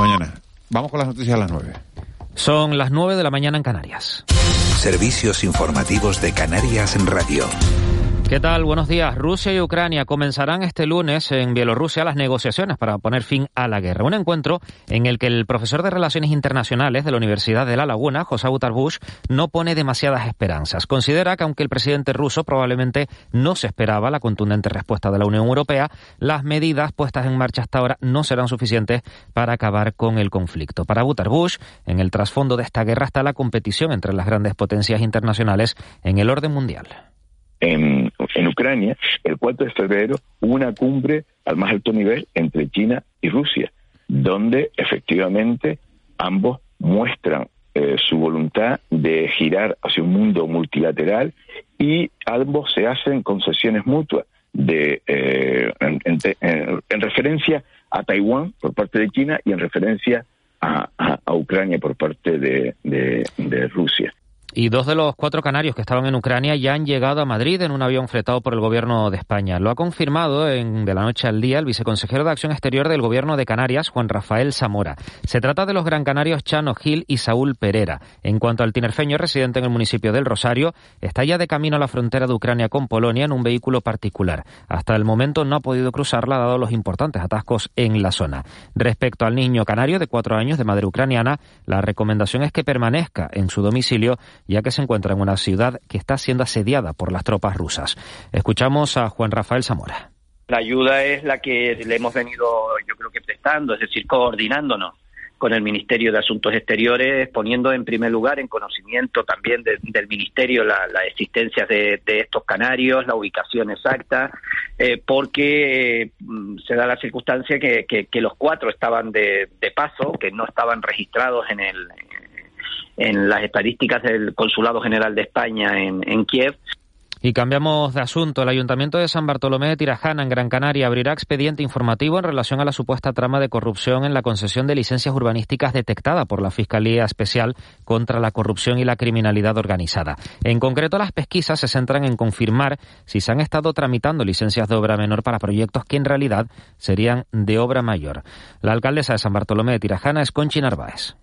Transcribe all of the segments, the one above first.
Hasta mañana. Vamos con las noticias a las 9. Son las 9 de la mañana en Canarias. Servicios informativos de Canarias en Radio. ¿Qué tal? Buenos días. Rusia y Ucrania comenzarán este lunes en Bielorrusia las negociaciones para poner fin a la guerra. Un encuentro en el que el profesor de Relaciones Internacionales de la Universidad de La Laguna, José Bush, no pone demasiadas esperanzas. Considera que aunque el presidente ruso probablemente no se esperaba la contundente respuesta de la Unión Europea, las medidas puestas en marcha hasta ahora no serán suficientes para acabar con el conflicto. Para Bush, en el trasfondo de esta guerra está la competición entre las grandes potencias internacionales en el orden mundial Ucrania, el 4 de febrero una cumbre al más alto nivel entre China y Rusia, donde efectivamente ambos muestran eh, su voluntad de girar hacia un mundo multilateral y ambos se hacen concesiones mutuas de eh, en, referencia a Taiwán por parte de China y en referencia a, Ucrania por parte de Rusia. Y dos de los cuatro canarios que estaban en Ucrania ya han llegado a Madrid en un avión fretado por el Gobierno de España. Lo ha confirmado en, de la noche al día el viceconsejero de Acción Exterior del Gobierno de Canarias, Juan Rafael Zamora. Se trata de los gran canarios Chano Gil y Saúl Pereira. En cuanto al tinerfeño residente en el municipio del Rosario, está ya de camino a la frontera de Ucrania con Polonia en un vehículo particular. Hasta el momento no ha podido cruzarla dado los importantes atascos en la zona. Respecto al niño canario de cuatro años de madre ucraniana, la recomendación es que permanezca en su domicilio ya que se encuentra en una ciudad que está siendo asediada por las tropas rusas. Escuchamos a Juan Rafael Zamora. La ayuda es la que le hemos venido, yo creo que prestando, es decir, coordinándonos con el Ministerio de Asuntos Exteriores, poniendo en primer lugar en conocimiento también del Ministerio la, existencia de, estos canarios, la ubicación exacta, eh, porque mm, se da la circunstancia que, los cuatro estaban de, de, paso, que no estaban registrados en el, en las estadísticas del Consulado General de España en, Kiev. Y cambiamos de asunto. El Ayuntamiento de San Bartolomé de Tirajana, en Gran Canaria, abrirá expediente informativo en relación a la supuesta trama de corrupción en la concesión de licencias urbanísticas detectada por la Fiscalía Especial contra la Corrupción y la Criminalidad Organizada. En concreto, las pesquisas se centran en confirmar si se han estado tramitando licencias de obra menor para proyectos que en realidad serían de obra mayor. La alcaldesa de San Bartolomé de Tirajana es Conchi Narváez.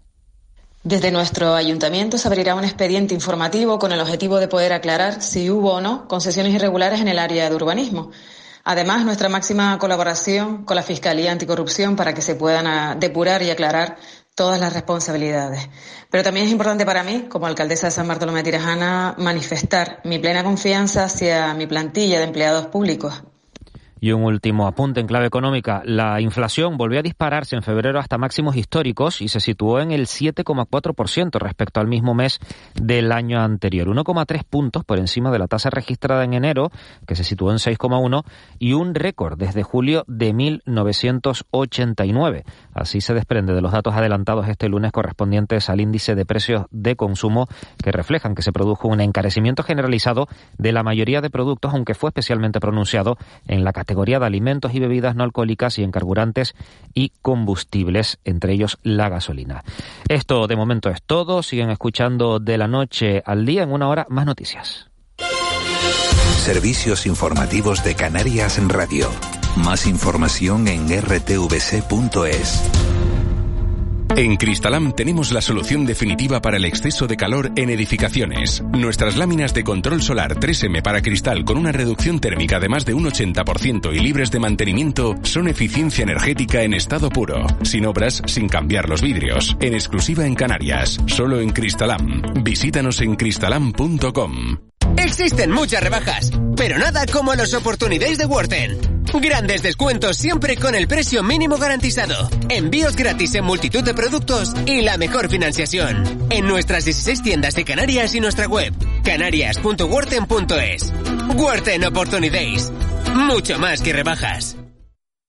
Desde nuestro ayuntamiento se abrirá un expediente informativo con el objetivo de poder aclarar si hubo o no concesiones irregulares en el área de urbanismo. Además, nuestra máxima colaboración con la Fiscalía Anticorrupción para que se puedan ah, depurar y aclarar todas las responsabilidades. Pero también es importante para mí, como alcaldesa de San Bartolomé de Tirajana, manifestar mi plena confianza hacia mi plantilla de empleados públicos y un último apunte en clave económica. La inflación volvió a dispararse en febrero hasta máximos históricos y se situó en el 7,4% respecto al mismo mes del año anterior. 1,3 puntos por encima de la tasa registrada en enero, que se situó en 6,1, y un récord desde julio de 1989. Así se desprende de los datos adelantados este lunes correspondientes al índice de precios de consumo que reflejan que se produjo un encarecimiento generalizado de la mayoría de productos, aunque fue especialmente pronunciado en la categoría de alimentos y bebidas no alcohólicas y en carburantes y combustibles, entre ellos la gasolina. Esto de momento es todo. Siguen escuchando de la noche al día en una hora más noticias. Servicios informativos de Canarias en Radio. Más información en rtvc.es. En Cristalam tenemos la solución definitiva para el exceso de calor en edificaciones. Nuestras láminas de control solar 3M para cristal con una reducción térmica de más de un 80% y libres de mantenimiento son eficiencia energética en estado puro, sin obras, sin cambiar los vidrios, en exclusiva en Canarias, solo en Cristalam. Visítanos en cristalam.com. Existen muchas rebajas, pero nada como los oportunidades de Worten. Grandes descuentos siempre con el precio mínimo garantizado. Envíos gratis en multitud de productos y la mejor financiación. En nuestras 16 tiendas de Canarias y nuestra web, canarias.worten.es. Worten Opportunities. Mucho más que rebajas.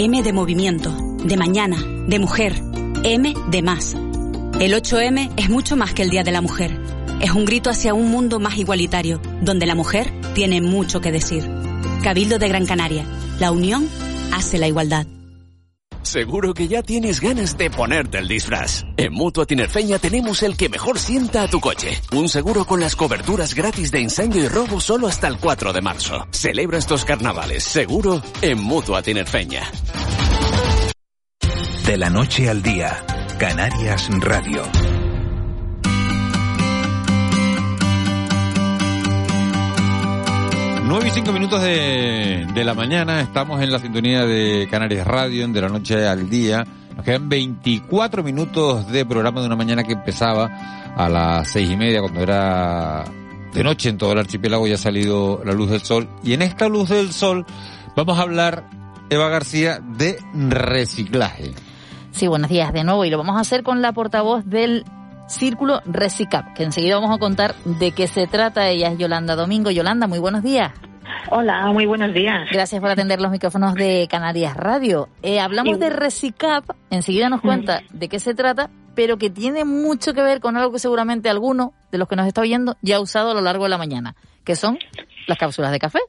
M de movimiento, de mañana, de mujer, M de más. El 8M es mucho más que el Día de la Mujer. Es un grito hacia un mundo más igualitario, donde la mujer tiene mucho que decir. Cabildo de Gran Canaria. La unión hace la igualdad. Seguro que ya tienes ganas de ponerte el disfraz. En Mutua Tinerfeña tenemos el que mejor sienta a tu coche. Un seguro con las coberturas gratis de incendio y robo solo hasta el 4 de marzo. Celebra estos carnavales seguro en Mutua Tinerfeña. De la noche al día, Canarias Radio. 9 y 5 minutos de, de, la mañana, estamos en la sintonía de Canarias Radio, de la noche al día. Nos quedan 24 minutos de programa de una mañana que empezaba a las seis y media, cuando era de noche en todo el archipiélago, ya ha salido la luz del sol. Y en esta luz del sol vamos a hablar, Eva García, de reciclaje. Sí, buenos días de nuevo y lo vamos a hacer con la portavoz del Círculo Recicap, que enseguida vamos a contar de qué se trata. Ella es Yolanda Domingo. Yolanda, muy buenos días. Hola, muy buenos días. Gracias por atender los micrófonos de Canarias Radio. Eh, hablamos de Recicap, enseguida nos cuenta de qué se trata, pero que tiene mucho que ver con algo que seguramente alguno de los que nos está oyendo ya ha usado a lo largo de la mañana, que son las cápsulas de café.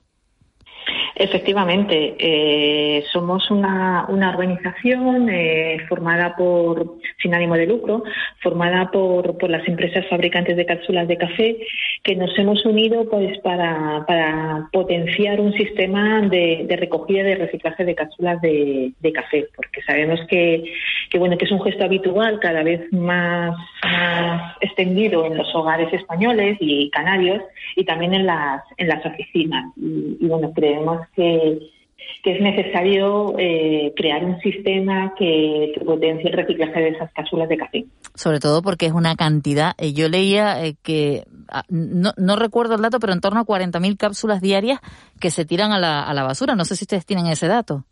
Efectivamente, eh, somos una, una organización eh, formada por, sin ánimo de lucro, formada por, por, las empresas fabricantes de cápsulas de café, que nos hemos unido pues para, para potenciar un sistema de, recogida y de reciclaje de cápsulas de, de café, porque sabemos que, que, bueno, que es un gesto habitual cada vez más, más extendido en los hogares españoles y canarios y también en las, en las oficinas. Y, y bueno, creemos que, es necesario eh, crear un sistema que, potencie el reciclaje de esas cápsulas de café. Sobre todo porque es una cantidad. Eh, yo leía eh, que, ah, no, no, recuerdo el dato, pero en torno a 40.000 cápsulas diarias que se tiran a la, a la basura. No sé si ustedes tienen ese dato.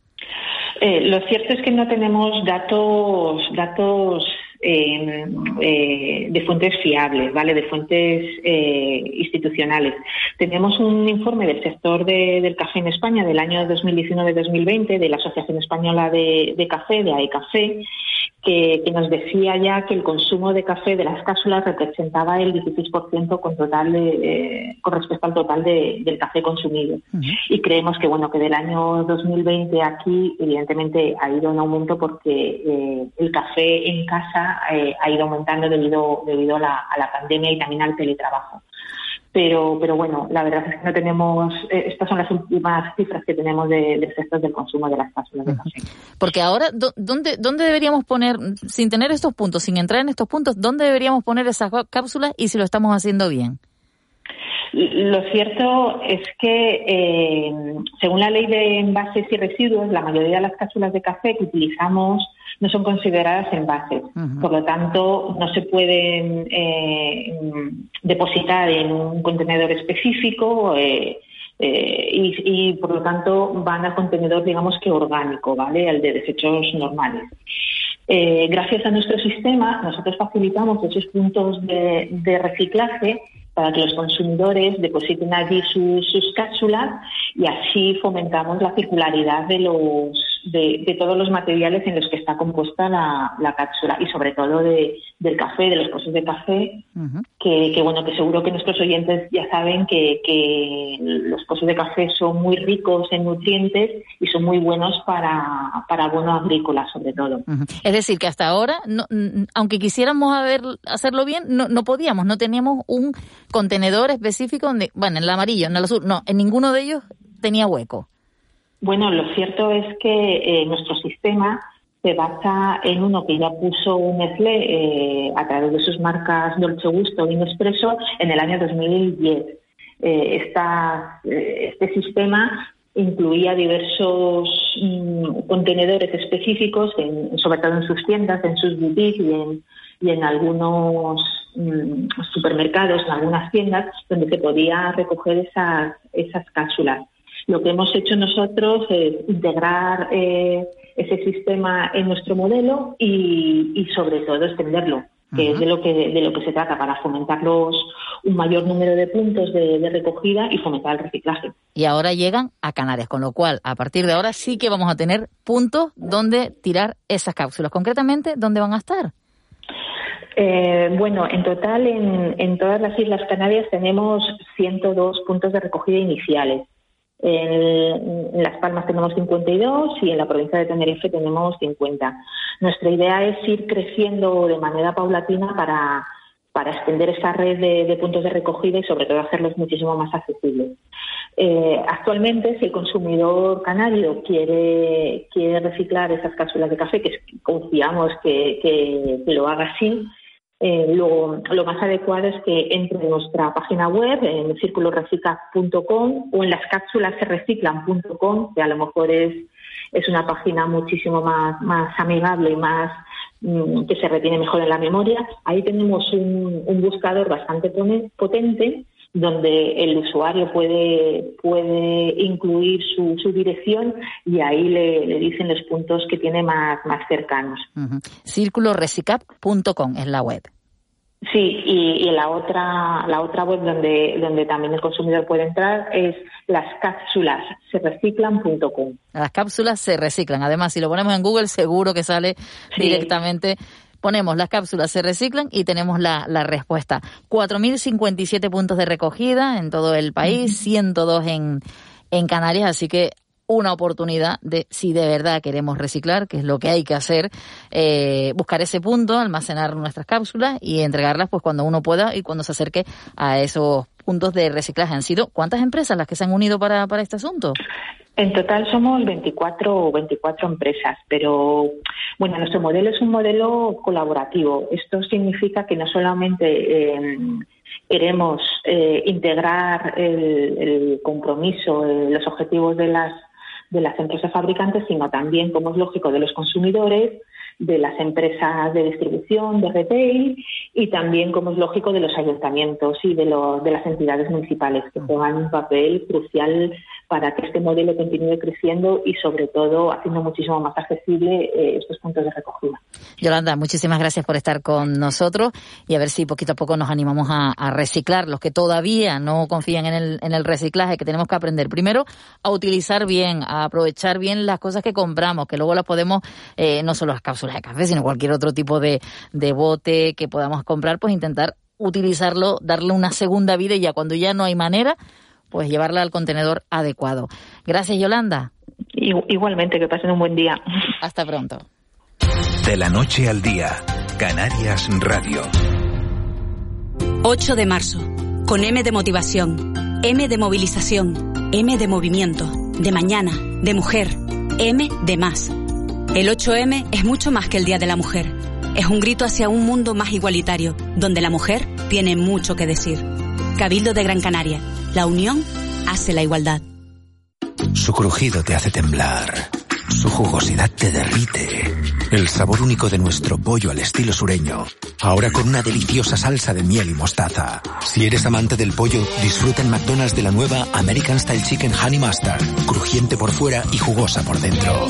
lo cierto es que no tenemos datos, datos eh, eh, de fuentes fiables, ¿vale? De fuentes eh, institucionales. Tenemos un informe del sector del café en España del año 2019-2020 de la Asociación Española de, de Café, de AECAFé, que, nos decía ya que el consumo de café de las cápsulas representaba el 16% con, total con respecto al total del café consumido. Y creemos que bueno que del año 2020 aquí evidentemente ha ido en aumento porque eh, el café en casa eh, ha ido aumentando debido, debido a la, a la pandemia y también al teletrabajo pero, pero bueno, la verdad es que no tenemos, eh, estas son las últimas cifras que tenemos de, de efectos del consumo de las cápsulas de café. Porque ahora, ¿dónde, ¿dónde deberíamos poner, sin tener estos puntos, sin entrar en estos puntos, dónde deberíamos poner esas cápsulas y si lo estamos haciendo bien? Lo cierto es que, eh, según la ley de envases y residuos, la mayoría de las cápsulas de café que utilizamos no son consideradas envases. Por lo tanto, no se pueden eh, depositar en un contenedor específico eh, eh, y, por lo tanto van al contenedor, digamos que orgánico, ¿vale? Al de desechos normales. gracias a nuestro sistema, nosotros facilitamos esos puntos de reciclaje para que los consumidores depositen allí sus, cápsulas y así fomentamos la circularidad de los de, todos los materiales en los que está compuesta la, cápsula y sobre todo de, del café, de los pozos de café, que, bueno que seguro que nuestros oyentes ya saben que, los pozos de café son muy ricos en nutrientes y son muy buenos para, para abono agrícola sobre todo. Es decir, que hasta ahora, aunque quisiéramos hacerlo bien, no, no podíamos, no teníamos un contenedor específico donde, bueno, en el amarillo, en el azul, no, en ninguno de ellos tenía hueco. Bueno, lo cierto es que eh, nuestro sistema se basa en uno que ya puso Nestlé eh, a través de sus marcas Dolce Gusto y Nespresso en el año 2010. Eh, esta, eh, este sistema incluía diversos mm, contenedores específicos, sobre todo en sus tiendas, en sus boutiques y en, y en algunos mm, supermercados, en algunas tiendas, donde se podía recoger esas, esas cápsulas. Lo que hemos hecho nosotros es integrar eh, ese sistema en nuestro modelo y, sobre todo extenderlo, que es de lo que de lo que se trata para fomentar los un mayor número de puntos de, recogida y fomentar el reciclaje. Y ahora llegan a Canarias, con lo cual a partir de ahora sí que vamos a tener puntos donde tirar esas cápsulas. Concretamente, ¿dónde van a estar? Eh, bueno, en total en, en, todas las Islas Canarias tenemos 102 puntos de recogida iniciales. En, Las Palmas tenemos 52 y en la provincia de Tenerife tenemos 50. Nuestra idea es ir creciendo de manera paulatina para, para extender esa red de, puntos de recogida y sobre todo hacerlos muchísimo más accesibles. Eh, actualmente, si el consumidor canario quiere, quiere reciclar esas cápsulas de café, que confiamos que, que lo haga así, eh, lo, más adecuado es que entre en nuestra página web, en circulorecicla.com o en las cápsulas se reciclan.com, que a lo mejor es, es una página muchísimo más, más amigable y más mm, que se retiene mejor en la memoria. Ahí tenemos un, buscador bastante potente donde el usuario puede, puede incluir su, su dirección y ahí le, dicen los puntos que tiene más, más cercanos. Uh es la web. Sí, y, la otra la otra web donde donde también el consumidor puede entrar es las cápsulas se reciclan.com. Las cápsulas se reciclan. Además, si lo ponemos en Google, seguro que sale directamente ponemos las cápsulas, se reciclan y tenemos la, la respuesta. 4.057 puntos de recogida en todo el país, 102 en, en Canarias, así que una oportunidad de, si de verdad queremos reciclar, que es lo que hay que hacer, eh, buscar ese punto, almacenar nuestras cápsulas y entregarlas pues cuando uno pueda y cuando se acerque a esos puntos de reciclaje. ¿Han sido cuántas empresas las que se han unido para, para este asunto? En total somos 24, 24 empresas, pero bueno, nuestro modelo es un modelo colaborativo. Esto significa que no solamente eh, queremos eh, integrar el, compromiso, eh, los objetivos de las de las empresas fabricantes, sino también, como es lógico, de los consumidores, de las empresas de distribución, de retail y también, como es lógico, de los ayuntamientos y de, de las entidades municipales que juegan un papel crucial para que este modelo continúe creciendo y, sobre todo, haciendo muchísimo más accesible eh, estos puntos de recogida. Yolanda, muchísimas gracias por estar con nosotros y a ver si poquito a poco nos animamos a, reciclar. Los que todavía no confían en el, en el reciclaje, que tenemos que aprender primero a utilizar bien, a aprovechar bien las cosas que compramos, que luego las podemos, eh, no solo las cápsulas de café, sino cualquier otro tipo de, de bote que podamos comprar, pues intentar utilizarlo, darle una segunda vida y ya cuando ya no hay manera, pues llevarla al contenedor adecuado. Gracias, Yolanda. Igualmente, que pasen un buen día. Hasta pronto. De la noche al día, Canarias Radio. 8 de marzo, con M de motivación, M de movilización, M de movimiento, de mañana, de mujer, M de más. El 8M es mucho más que el Día de la Mujer. Es un grito hacia un mundo más igualitario, donde la mujer tiene mucho que decir. Cabildo de Gran Canaria. La unión hace la igualdad. Su crujido te hace temblar. Su jugosidad te derrite. El sabor único de nuestro pollo al estilo sureño. Ahora con una deliciosa salsa de miel y mostaza. Si eres amante del pollo, disfruta en McDonald's de la nueva American Style Chicken Honey Mustard. Crujiente por fuera y jugosa por dentro.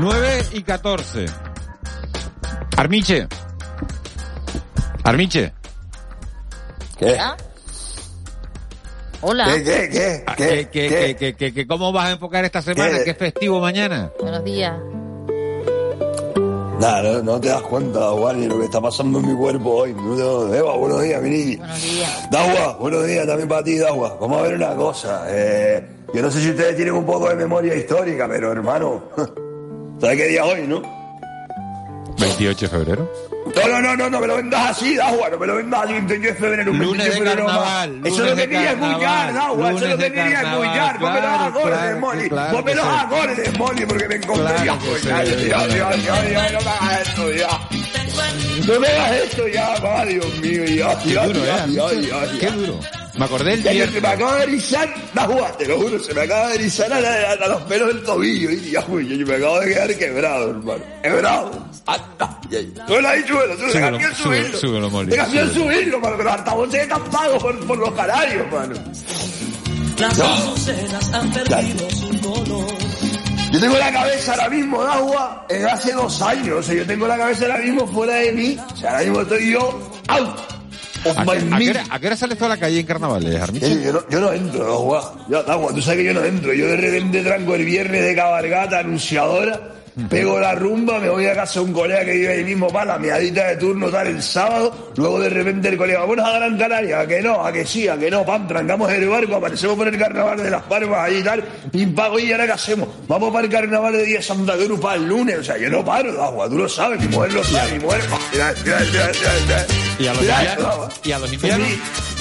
9 y 14. Armiche. Armiche. ¿Qué? Hola. ¿Qué, qué, qué? Ah, ¿Qué, qué, qué, qué, qué, ¿Cómo vas a enfocar esta semana? ¿Qué, es festivo mañana? Buenos días. Nada, no, no, te das cuenta, Wally, lo que está pasando en mi cuerpo hoy. Eva, buenos días, mi Buenos días. Dagua, buenos días también para ti, Dagua. Vamos a ver una cosa. Eh, yo no sé si ustedes tienen un poco de memoria histórica, pero hermano, ¿sabes qué día es hoy, no? 28 de febrero. No, no, no, no, no me lo vendas así, Dagua, no me lo vendas así, 28 de febrero, un Lunes 28 de febrero más. carnaval, Eso es lo que quería escuchar, Dagua, eso es lo que quería escuchar. Ponme los claro, acordes, que los sí. acordes, Moli, porque me encontré Claro ya, pues, ya, ya, ya, no me hagas esto ya. No me hagas esto ya, va, Dios mío, ya, ya, duro, ya, ¿eh? ya, ya, Qué ya. duro. Me acordé el ya, se me acaba de erizar, Dagua, te lo juro, se me acaba de erizar a, la- a los pelos del tobillo, y ya, güey, yo me acabo de quedar quebrado, hermano, quebrado. Anda, ya, ya. Súbelo ahí, súbelo, súbelo, Súbelo, súbelo, subirlo. súbelo, Molly, Déjame súbelo. subirlo, mano, que los altavoces están pagos por, por los canarios, mano. Yo tengo la cabeza ahora mismo de agua en hace dos años. O sea, yo tengo la cabeza ahora mismo fuera de mí. O sea, ahora mismo estoy yo out ¿A, qué- a qué mind. hora, a qué hora sales tú a la calle en carnavales, Armiche? Yo no, yo no entro, agua. Ya, agua, tú sabes que yo no entro. Yo de repente tranco el viernes de cabalgata anunciadora, pego la rumba, me voy a casa de un colega que vive ahí mismo para la meadita de turno tal el sábado, luego de repente el colega, bueno, a Gran Canaria, a que no, a que sí, a que no, pam, trancamos el barco, aparecemos por el carnaval de las Palmas ahí y tal, pim pago y ahora qué hacemos, vamos para el carnaval de Día Santa Cruz para el lunes, o sea, yo no paro, agua, tú lo sabes, mi mujer lo sabe, mi mujer, ¿Y a los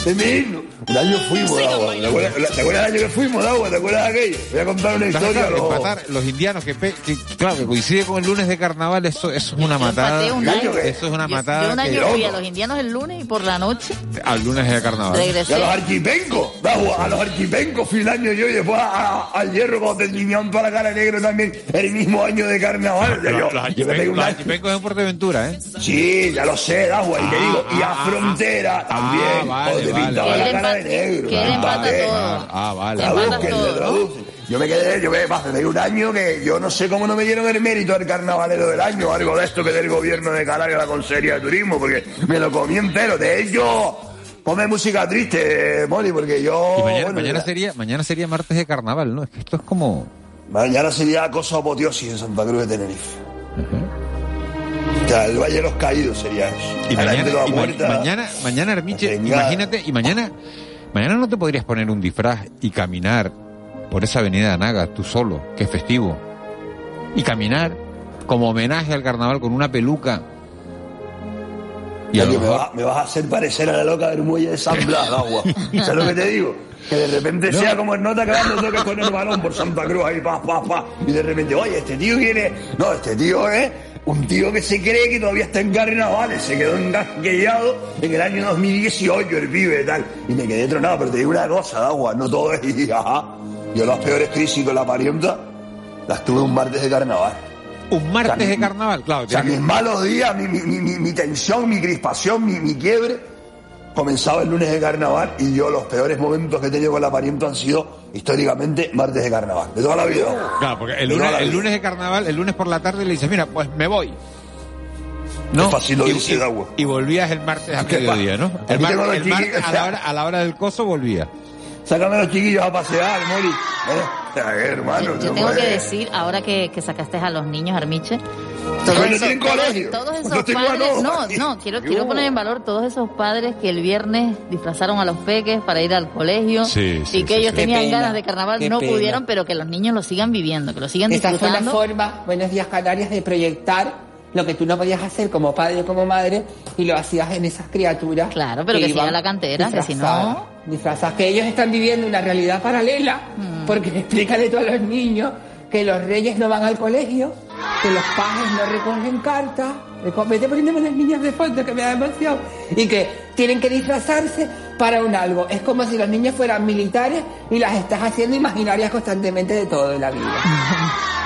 inviernos? mi- es himno. Un año fuimos, agua. ¿Te acuerdas, ¿Te acuerdas del año que fuimos, agua? ¿Te acuerdas de aquello? Voy a contar una historia. claro, lo- empatar los indianos que, pe- que, claro que coincide con el lunes de carnaval eso, eso es una matada un año. eso es una Yo- matada Yo un que- año fui a los indianos el lunes y por la noche al lunes de carnaval Y a los arquipencos, agua, a los arquipencos fui un año yo y después a- a- al hierro cuando te tiñaban toda la cara negro también el mismo año de carnaval. Los, yo- los los año- archipencos en Fuerteventura ¿eh? Sí, ya lo sé, agua, y te Ah, digo, y ah, a ah, frontera también, pintaba la cara de negro. que él empata Vale. todo. ah. Yo me quedé, yo me, pegué un año que yo no sé cómo no me dieron el mérito al carnavalero del año, algo de esto que del gobierno de Canarias, la Consejería de Turismo, porque me lo comí entero. De hecho, ponme música triste, Moli, porque yo... y mañana, bueno, mañana mira, sería mañana sería martes de carnaval no es que esto es como mañana sería cosa apoteosis en Santa Cruz de Tenerife. O sea, el Valle de los Caídos sería eso. y La gente mañana toda y ma- muerta. mañana mañana Armiche imagínate y mañana mañana no te podrías poner un disfraz y caminar por esa avenida de Anaga tú solo que es festivo y caminar como homenaje al carnaval con una peluca y Oye, me, vas, me vas a hacer parecer a la loca del muelle de San Blas, agua. ¿Sabes lo que te digo? Que de repente sea como en nota que dando toques con el balón por Santa Cruz ahí, pa, pa, pa. Y de repente, oye, este tío viene. No, este tío es un tío que se cree que todavía está en carnavales. Se quedó engasquillado en el año 2018, el pibe y tal. Y me quedé tronado, pero te digo una cosa, agua, no todo es. y, ajá. Yo las peores crisis con la parienta las tuve un martes de carnaval. un martes O sea, de carnaval claro O sea, mis malos días, mi, mi, mi, mi- mi tensión, mi crispación, mi quiebre, comenzaba el lunes de carnaval y yo los peores momentos que he tenido con la parienta han sido históricamente martes de carnaval, de toda la vida. Claro, porque el lunes, el de carnaval, el lunes por la tarde le dices, mira, pues me voy. ¿No? Fácil lo y, dice y- de agua. y volvías el martes a ¿Qué mediodía, ¿no? El, mar- el martes a la, hora, a la hora del coso volvía. Sácame a los chiquillos a pasear, Mori. ¿Eh? A ver, hermano. Yo, yo no tengo que decir, ahora que, que sacaste a los niños, Armiche, Tienen colegio. todos esos padres, no, quiero, quiero poner en valor todos esos padres que el viernes disfrazaron a los peques para ir al colegio Sí, sí, y que sí, ellos sí. tenían pena, ganas de carnaval, no pena. pudieron, pero que los niños lo sigan viviendo, que lo sigan Esta fue la disfrutando. forma, Buenos Días Canarias, de proyectar lo que tú no podías hacer como padre o como madre y lo hacías en esas criaturas. Claro, pero que siga iban la cantera, que si no- Disfrazadas, que ellos están viviendo una realidad paralela Mm. porque explícale tú a los niños que los reyes no van al colegio, que los pajes no recogen cartas, vete poniéndome las niñas de fondo que me da emoción, y que tienen que disfrazarse para un algo. Es como si los niños fueran militares y las estás haciendo imaginarias constantemente de todo en la vida.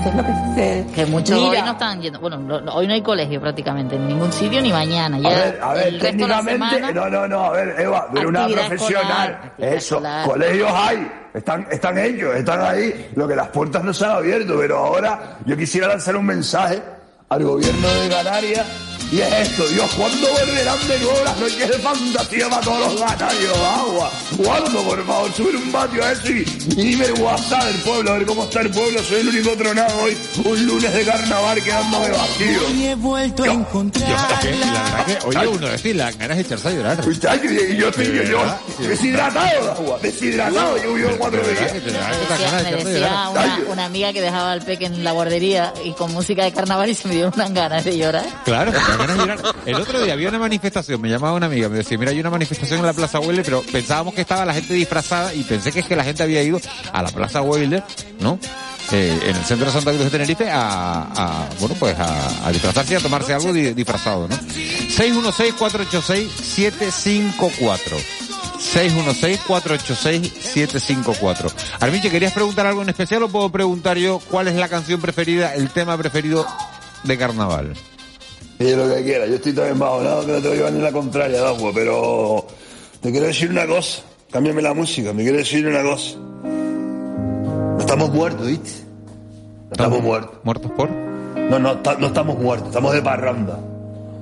Eso es lo que sucede. Que muchos Mira, hoy no están yendo, bueno, no- no, hoy no hay colegio prácticamente, en ningún sitio ni mañana. Ya A ver, a ver, el resto de la técnicamente, semana, no, no, no, a ver, Eva, eres una profesional. escolar, Eso, escolar. colegios hay, están, están ellos, están ahí, lo que las puertas no se han abierto, pero ahora yo quisiera lanzar un mensaje al gobierno de Canarias Y es esto, Dios, ¿cuándo volverán de nuevo las noches de fantasía para todos los ganarios agua? ¿Cuándo, por favor, subir un patio a eso y, dime el WhatsApp del pueblo, a ver cómo está el pueblo? Soy el único tronado hoy, un lunes de carnaval quedándome vacío. Y he vuelto a Yo, encontrar es que, la verdad que, oye, uno decir, las ganas de echarse a llorar. Y yo estoy yo, yo, verdad, de deshidratado, agua, deshidratado, yo vivo cuatro días. me decía una, una amiga que dejaba al peque en la guardería y con música de carnaval y se me dieron unas ganas de llorar. Claro, El otro día había una manifestación, me llamaba una amiga, me decía, mira, hay una manifestación en la Plaza Wilder, pero pensábamos que estaba la gente disfrazada y pensé que es que la gente había ido a la Plaza Wilder, ¿no? Eh, en el centro de Santa Cruz de Tenerife a, bueno, pues a, disfrazarse y a tomarse algo di- disfrazado, ¿no? 616-486-754. 616-486-754. Armiche, ¿querías preguntar algo en especial o puedo preguntar yo cuál es la canción preferida, el tema preferido de carnaval? Lo que quiera, yo estoy tan embadonado que no te voy a llevar ni la contraria de agua, pero te quiero decir una cosa, cámbiame la música, me quiero decir una cosa. No estamos muertos, ¿viste? No estamos muertos. ¿Muertos por? No, no, no estamos muertos, estamos de parranda.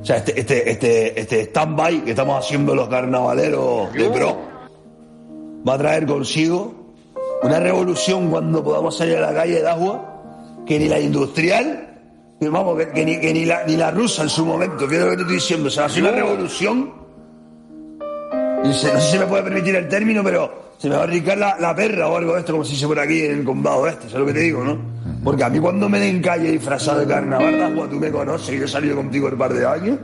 O sea, este, este, este, este stand-by que estamos haciendo los carnavaleros de pro va a traer consigo una revolución cuando podamos salir a la calle de agua que ni la industrial, vamos, que, que ni, que ni la, ni la rusa en su momento, fíjate lo que te estoy diciendo, o a ser una revolución. Se- no sé si me puede permitir el término, pero se me va a ricar la, la perra o algo de esto, como se dice por aquí en el condado este, ¿sabes lo que te digo, no? Porque a mí cuando me den calle disfrazado de carnaval de agua, tú me conoces, y yo he salido contigo el par de años,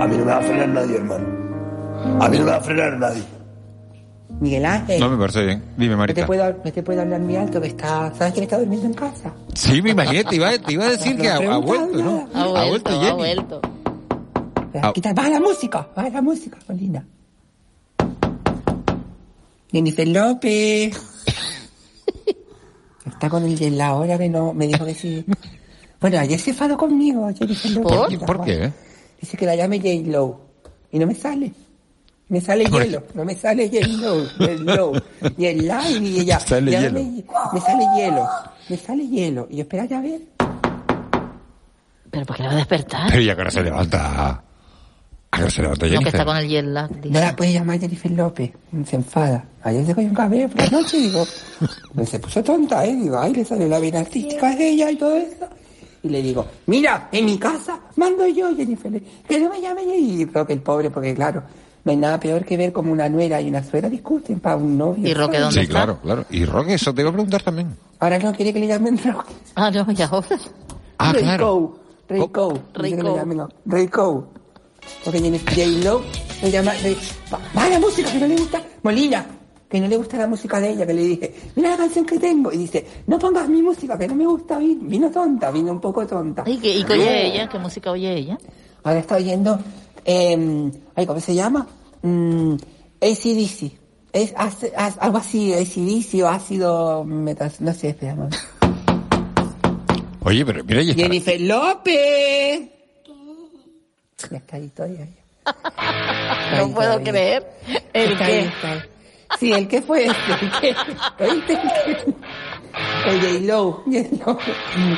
a mí no me va a frenar nadie, hermano. A mí no me va a frenar nadie. Miguel Ángel, No me parece bien. Dime, no te, Marita. puedo, no te puedo hablar muy alto, que está, ¿sabes quién está durmiendo en casa? Sí, me imaginé, te iba, te iba a decir que ha, ha vuelto, ¿no? Ha vuelto, ha Jenny. vuelto. Ah. Quita, baja la música, baja la música, Molina. Jennifer López. Está con el de la hora que no, me dijo que sí. Bueno, ayer se enfadó conmigo, Jennifer López. ¿Por qué? ¿Por qué? Dice que la llame J-Lo. Y no me sale. Me sale Por- hielo, no me sale J-Lo, J-Lo. Y el live y ella. Sale llámame hielo. hi- Me sale hielo, me sale hielo. Y yo, espera ya a ver. ¿Pero por qué no va a despertar? Pero ya que ahora se levanta. ¿A qué hora se levanta No, que Jennifer? está con el jet lag. dice. No la puede llamar Jennifer López, se enfada. Ayer se cogió un cabello por la noche y digo, pues se puso tonta, ¿eh? Digo, ay, le salió la vena artística de ella y todo eso. Y le digo, mira, en mi casa mando yo, Jennifer, que no me llame y creo que el pobre, porque claro, no hay nada peor que ver como una nuera y una suegra discuten para un novio. ¿Y Roque dónde Sí, está? claro, claro. Y Roque, eso te iba a preguntar también. Ahora no quiere que le llamen Roque. Ah, no, ya ahora. Ah, Rey claro. Le Cow. llamen, no, Rey Cow. Porque J-Lo le llama Rey... Va, va la música que no le gusta. Molina, que no le gusta la música de ella, que le dije, mira la canción que tengo. Y dice, no pongas mi música, que no me gusta. Vino, vino tonta, vino un poco tonta. ¿Y qué, y qué oye ella? ¿Qué música oye ella? Ahora está oyendo, eh, ay, ¿cómo se llama? Mm, ACDC. Es, hace- haz- algo así, ACDC o ácido metas, no sé, espera, no. Oye, pero mira, ya está. Jennifer López. Ya está ahí todavía. No puedo creer. ¿El Está ahí, qué? está ahí. Sí, el que fue este, el que, ¿oíste? El J-Lo, J-Lo.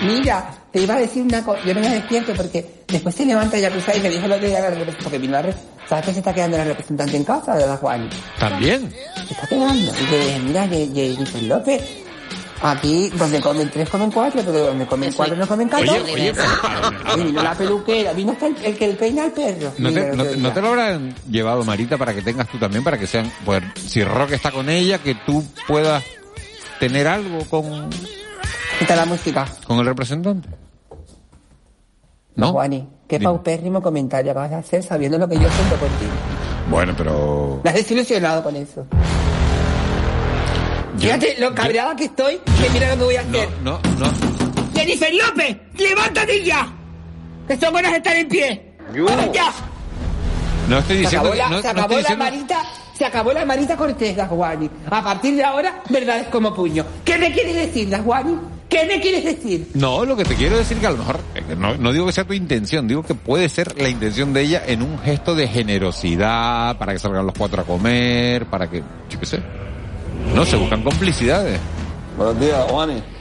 Mira, te iba a decir una cosa, yo no me despierto porque después se levanta ya cruzada y me dijo lo que la representante, porque vino la re- ¿sabes que se está quedando la representante en casa de la Juan? También. Se está quedando. Y le dije, mira, que Jennifer López, aquí donde comen tres comen cuatro, pero donde comen Eso cuatro no comen Oye, catorce. oye, pero- Y vino la peluquera, vino hasta el, el que le peina al perro. ¿No te, el no, otro te- no te lo habrán llevado, Marita, para que tengas tú también, para que sean, pues, si Roque está con ella, que tú puedas tener algo con, Quita la música. con el representante? ¿No? Juani, qué Dime. paupérrimo comentario acabas de hacer sabiendo lo que yo siento por ti. Bueno, pero... Me has desilusionado con eso. Yo- Fíjate lo yo- cabreada que estoy, que mira lo que voy a hacer. No, no, no. ¡Jennifer López! ¡Levántate ya! ¡Que son buenas estar en pie! ¡Ya! No estoy Se diciendo... acabó la, no, se no acabó la diciendo- marita, se acabó la marita cortés, Juani. A partir de ahora, verdades como puño. ¿Qué me quieres decir, Juani? ¿Qué me quieres decir? No, lo que te quiero decir que a lo mejor, eh, no, no digo que sea tu intención, digo que puede ser la intención de ella en un gesto de generosidad, para que salgan los cuatro a comer, para que, yo qué sé. No, se buscan complicidades. Buenos días, Juanes.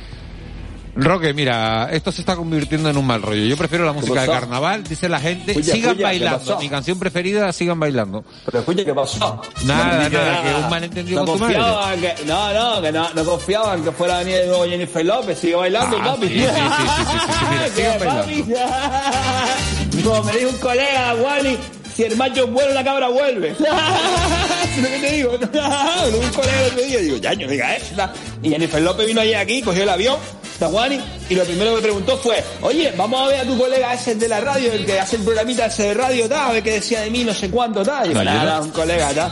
Roque, mira, esto se está convirtiendo en un mal rollo. Yo prefiero la música de carnaval, dice la gente. Sigan escucha, ¿qué bailando. Mi canción preferida, sigan bailando. Pero escucha, ¿qué pasó? Nada, No nada, que un malentendido no con tu madre. que, no, no, que no, no confiaban que fuera venir de nuevo Jennifer López, sigue bailando, Ah, papi. sí, sí, sí, sí, sí, sí, mira, ¿Qué, sigan papi? Como me dijo un colega, Wally, si el macho vuelve, la cabra vuelve. ¿Es lo que te digo? un colega el otro día, digo, ya, yo diga tal. Y Jennifer López vino ayer aquí, cogió el avión, Y lo primero que me preguntó fue, oye, vamos a ver a tu colega ese de la radio, el que hace el programita ese de radio, tal, a ver qué decía de mí, no sé cuánto, tal. Y nada, un colega, tal.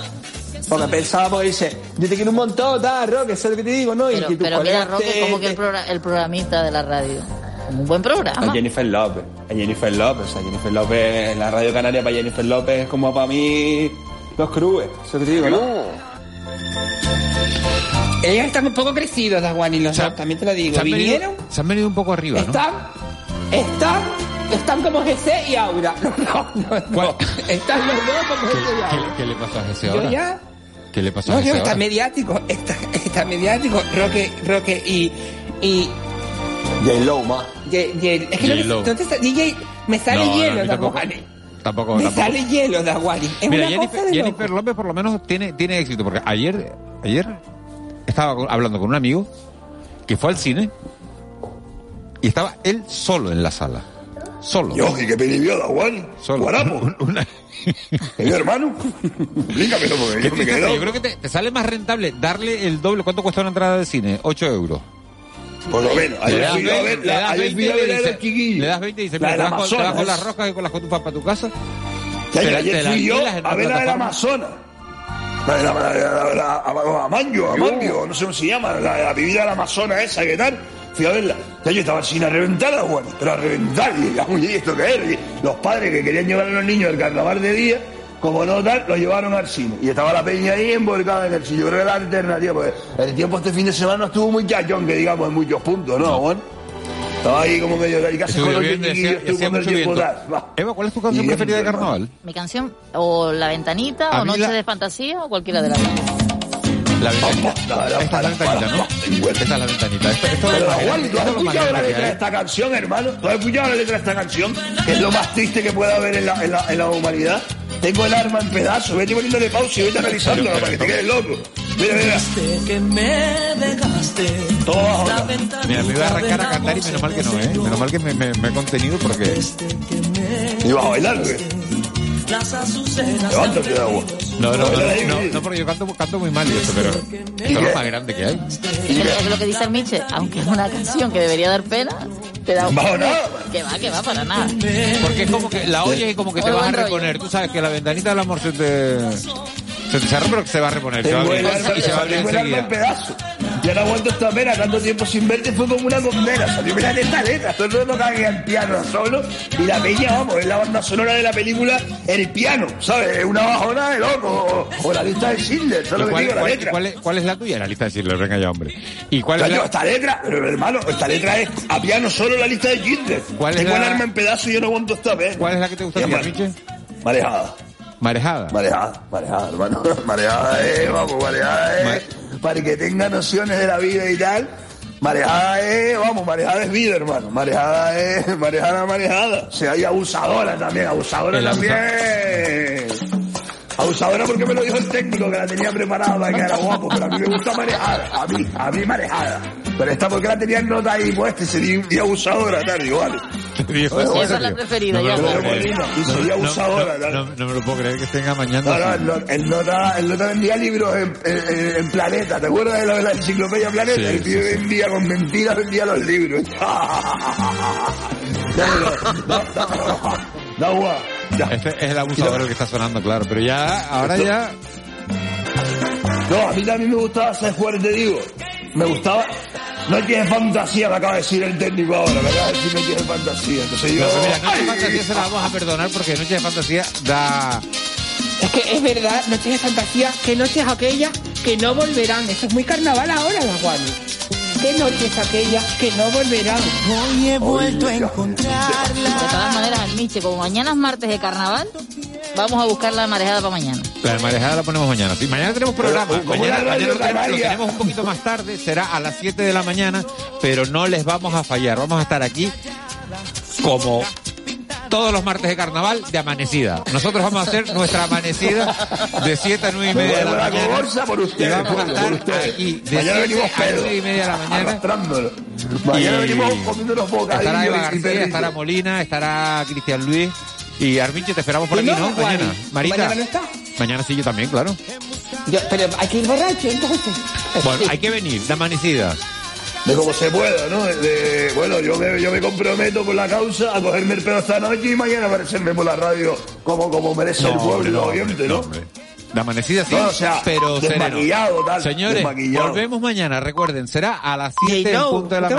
Porque pensaba, porque dice, yo te quiero un montón, tal, Roque, eso es lo que te digo, ¿no? y Pero, que tus pero mira, Roque, te- como que el, progra- el programista de la radio. Un buen programa. a Jennifer López, a Jennifer López, o sea, Jennifer López, la radio canaria para Jennifer López es como para mí los crúes, eso que te digo, ¿no? Ellos están un poco crecidos, Daguani, los dos, también te lo digo. Se han, Vinieron, venido, se han venido un poco arriba, ¿no? están, están, están como GC y Aura. No, no, no, ¿Cuál? Están los dos como ¿Qué, GC y Aura. qué- qué le pasó a Yo ahora? ya, ¿Qué le pasó no, a yo ese está mediático, está, está mediático, Roque, Roque y, y J-Lo, más. Ye- ye- es que no, J-Lo. me- no sa- DJ, me sale No, no, hielo, mí tampoco. Daguani. Tampoco, Me tampoco. sale hielo, Daguani. Es Mira, una Jennifer, cosa de Jennifer. López por lo menos tiene, tiene éxito, porque ayer, ayer estaba hablando con un amigo que fue al cine y estaba él solo en la sala. Solo. Yo, ¿y qué peli vio, Daguani? Solo. Guarapo. Una- ¿Es mi hermano? Explícamelo, porque ¿Qué yo me creo que te, te sale más rentable darle el doble. ¿Cuánto cuesta una entrada de cine? 8 euros. Por lo menos. Ayer fui a 20, ver, le das ayer 20 fui a ver y a dice- los chiquillos. Le das 20 y dice, La mira, las y con las cotufas para tu casa. Ya, ayer fui yo a ver la. La de la, la, la, la, la- a- a Mangio, a Mangio, no sé cómo se llama, la, la bebida de la Amazona esa, ¿qué tal? Fui a verla. Ya yo estaba sin a reventar, bueno, pero a reventar, y uy, ¿esto era? Y los padres que querían llevar a los niños al carnaval de día, como no tal, los llevaron al cine. Y estaba la peña ahí embolcada en el cine. Yo creo que la alternativa, porque el tiempo este fin de semana no estuvo muy chachón, que digamos, en muchos puntos, ¿no, Juan? Estaba ahí como medio y casi Estuvo con los. Eva, ¿cuál es tu canción preferida de carnaval? Mi canción, o La Ventanita, A o Noche la- de Fantasía, o cualquiera de las dos. La ventanita. Esta es la ventanita, ¿no? Esta es la ventanita. Esto, esto es Pero lo Juan, ¿tú has escuchado la letra de esta canción, hermano? ¿Tú has escuchado la letra de esta canción? Que es lo más triste que pueda haber en la, en la, en la humanidad. Tengo el arma en pedazos, vete poniéndole pausa y vete analizándola para que te quedes loco. Mira, mira. que me dejaste. Todo Mira, me iba a arrancar a cantar y menos mal que no, ¿eh? Menos mal que me, me, me he contenido porque... ¿Y vas a bailar azucenas Levántate de agua. No, no, no, no, no, porque yo canto, canto muy mal y eso, pero esto es lo más grande que hay. Es lo que dice el Miche, aunque es una canción que debería dar pena, te da un nada. Que va, que va, para nada. Porque es como que la oyes y como que te vas a reponer. Tú sabes que la ventanita del amor se te... Se cerró, pero se va a reponer. Se va a abrir, y se va a abrir enseguida. pedazos. Ya no aguanto esta pena, tanto tiempo sin verte fue como una condena. Salió, mira esta letra, todo el mundo tocaba el piano solo. Y la peña, vamos, es la banda sonora de la película El piano, ¿sabes? Es una bajona de loco. O, o la lista de Schindler, eso es ¿Y lo que cuál, digo, la cuál- letra. cuál es, cuál es la tuya? La lista de Schindler, venga ya, hombre. ¿Y cuál es la, esta letra, pero hermano, esta letra es a piano solo la lista de Schindler. ¿Cuál es Tengo la- el arma en pedazos y yo no aguanto esta pena. cuál es la que te gusta Miche? Marejada. Marejada. Marejada, marejada, hermano. Marejada es, vamos, marejada es. Para que tenga nociones de la vida y tal. Marejada es, vamos, marejada es vida, hermano. Marejada es, marejada, marejada. O sea, hay abusadora también, abusadora El también. Abusadora porque me lo dijo el técnico que la tenía preparada para que era guapo, pero a mí me gusta marejada, a mí, a mí marejada. Pero esta porque la tenía en nota ahí puesta y se abusadora, tal, igual. Dijo, Bueno, ¿en Esa es la preferida, No me ya lo puedo está. creer. Y sería No, no, me lo puedo creer que estén amañando. No, no, nota, el nota vendía libros en, en- en Planeta, ¿te acuerdas de la enciclopedia Planeta? Sí, el tío sí. vendía con mentiras, vendía los libros. no. Este es el abusador el que está sonando, claro. Pero ya, ahora Esto- ya... No, a mí también me gustaba hacer jugador, te digo. Me gustaba. No tiene fantasía, me acaba de decir el técnico ahora. Me acaba de decir no tiene fantasía. Entonces yo. No, pero mira, Noche de ¡Ay! Fantasía se la vamos a perdonar porque Noche de Fantasía da... Es que es verdad, noches de fantasía, que noches aquellas que no volverán. Eso es muy carnaval ahora, Daguani. ¿Qué noches aquellas que no volverán? Hoy he vuelto a De encontrarla. todas maneras, el Miche, como mañana es martes de carnaval, vamos a buscar la marejada para mañana. La marejada la ponemos mañana. Sí, mañana tenemos programa. Pero, ¿cómo Mañana, lo, tenemos, lo canaria? tenemos un poquito más tarde, será a las 7 de la mañana, pero no les vamos a fallar. Vamos a estar aquí como todos los martes de carnaval de amanecida. Nosotros vamos a hacer nuestra amanecida de 7 a 9 y media de la mañana. bolsa por ustedes, y vamos a estar aquí de Mañana 7 venimos a pedos, 9 y media de la mañana. Mañana venimos comiendo unos bocadillos Estará Eva García, estará Molina, estará Cristian Luis y Arminche, te esperamos por ¿Y aquí, no. Mañana. Marita. ¿Mañana no está? Mañana sí, yo también, claro. Yo- pero hay que ir borracho entonces. Bueno, hay que venir, de amanecida. De como se pueda, ¿no? De- bueno, yo me, yo me comprometo con la causa a cogerme el pelo esta noche y mañana aparecerme por la radio como, como merece el pueblo los oyentes, ¿no? De amanecida sí, No, o sea, pero sereno. tal, Señores, volvemos mañana, recuerden, será a las 7 Hey, en no, punto de la ¿qué